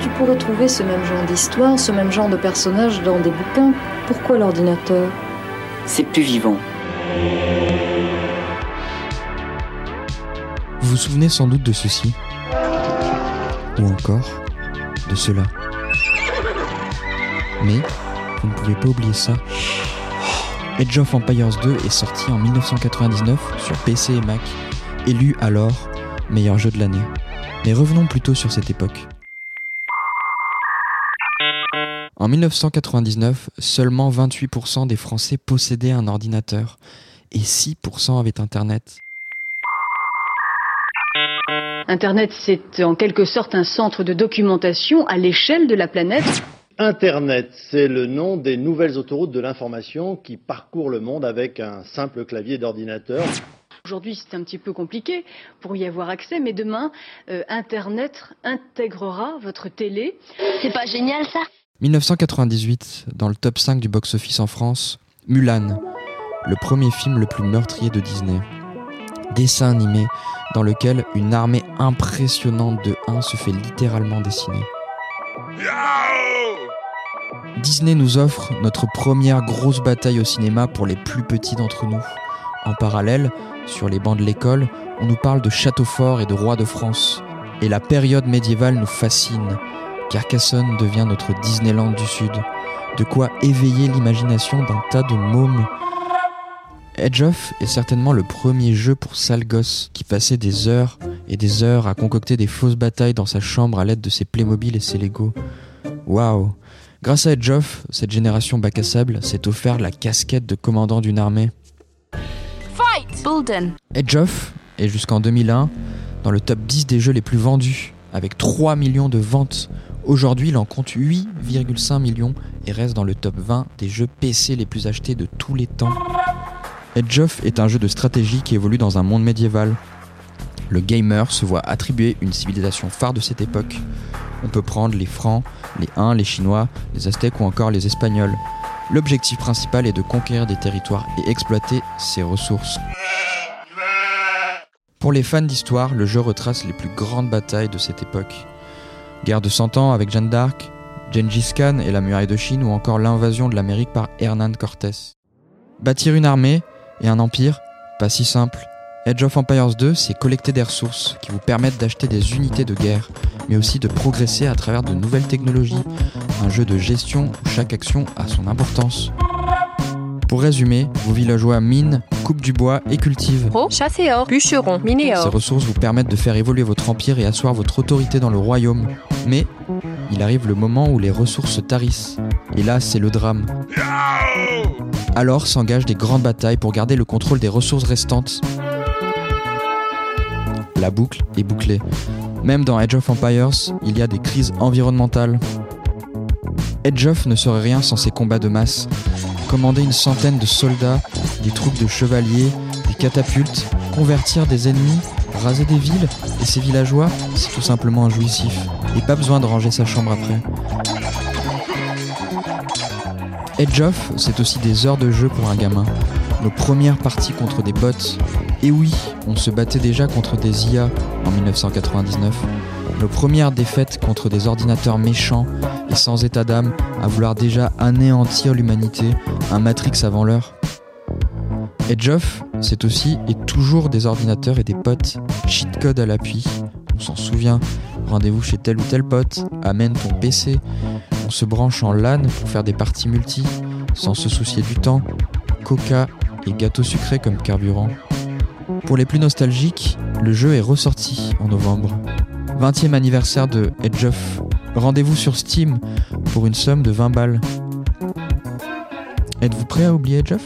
Tu pourrais trouver ce même genre d'histoire, ce même genre de personnage dans des bouquins. Pourquoi l'ordinateur? C'est plus vivant. Vous vous souvenez sans doute de ceci? Ou encore de cela. Mais vous ne pouvez pas oublier ça. Age of Empires 2 est sorti en 1999 sur PC et Mac, élu alors meilleur jeu de l'année. Mais revenons plutôt sur cette époque. En 1999, seulement 28% des Français possédaient un ordinateur et 6% avaient Internet. Internet, c'est en quelque sorte un centre de documentation à l'échelle de la planète. Internet, c'est le nom des nouvelles autoroutes de l'information qui parcourent le monde avec un simple clavier d'ordinateur. Aujourd'hui, c'est un petit peu compliqué pour y avoir accès, mais demain, euh, Internet intégrera votre télé. C'est pas génial ça? 1998, dans le top 5 du box-office en France, Mulan, le premier film le plus meurtrier de Disney. Dessin animé dans lequel une armée impressionnante de 1 se fait littéralement dessiner. Disney nous offre notre première grosse bataille au cinéma pour les plus petits d'entre nous. En parallèle, sur les bancs de l'école, on nous parle de château fort et de roi de France. Et la période médiévale nous fascine. Carcassonne devient notre Disneyland du Sud. De quoi éveiller l'imagination d'un tas de mômes. Edge of est certainement le premier jeu pour sale gosse qui passait des heures et des heures à concocter des fausses batailles dans sa chambre à l'aide de ses Playmobil et ses Lego. Waouh Grâce à Edge of, cette génération bac à sable s'est offert la casquette de commandant d'une armée. Fight Bulden. Edge of est jusqu'en 2001 dans le top 10 des jeux les plus vendus, avec 3 millions de ventes. Aujourd'hui, il en compte 8,5 millions et reste dans le top 20 des jeux PC les plus achetés de tous les temps. Edge of est un jeu de stratégie qui évolue dans un monde médiéval. Le gamer se voit attribuer une civilisation phare de cette époque. On peut prendre les Francs, les Huns, les Chinois, les Aztèques ou encore les Espagnols. L'objectif principal est de conquérir des territoires et exploiter ses ressources. Pour les fans d'histoire, le jeu retrace les plus grandes batailles de cette époque. Guerre de Cent Ans avec Jeanne d'Arc, Gengis Khan et la muraille de Chine ou encore l'invasion de l'Amérique par Hernán Cortés. Bâtir une armée et un empire, pas si simple. Age of Empires 2, c'est collecter des ressources qui vous permettent d'acheter des unités de guerre, mais aussi de progresser à travers de nouvelles technologies. Un jeu de gestion où chaque action a son importance. Pour résumer, vos villageois minent, coupent du bois et cultivent. Pro, chasseur, bûcheron, Ces ressources vous permettent de faire évoluer votre empire et asseoir votre autorité dans le royaume. Mais il arrive le moment où les ressources se tarissent. Et là, c'est le drame. Alors s'engagent des grandes batailles pour garder le contrôle des ressources restantes. La boucle est bouclée. Même dans Age of Empires, il y a des crises environnementales. Age of ne serait rien sans ces combats de masse. Commander une centaine de soldats, des troupes de chevaliers, des catapultes, convertir des ennemis, raser des villes et ses villageois, c'est tout simplement jouissif. Et pas besoin de ranger sa chambre après. Edge of, c'est aussi des heures de jeu pour un gamin. Nos premières parties contre des bots. Et oui, on se battait déjà contre des IA en 1999. Nos premières défaites contre des ordinateurs méchants et sans état d'âme à vouloir déjà anéantir l'humanité, un Matrix avant l'heure. Edge of, c'est aussi et toujours des ordinateurs et des potes, cheat code à l'appui. On s'en souvient, rendez-vous chez tel ou tel pote, amène ton PC, on se branche en LAN pour faire des parties multi, sans se soucier du temps, coca et gâteau sucré comme carburant. Pour les plus nostalgiques, le jeu est ressorti en novembre. 20e anniversaire de Edge of. Rendez-vous sur Steam pour une somme de 20 balles. Êtes-vous prêt à oublier of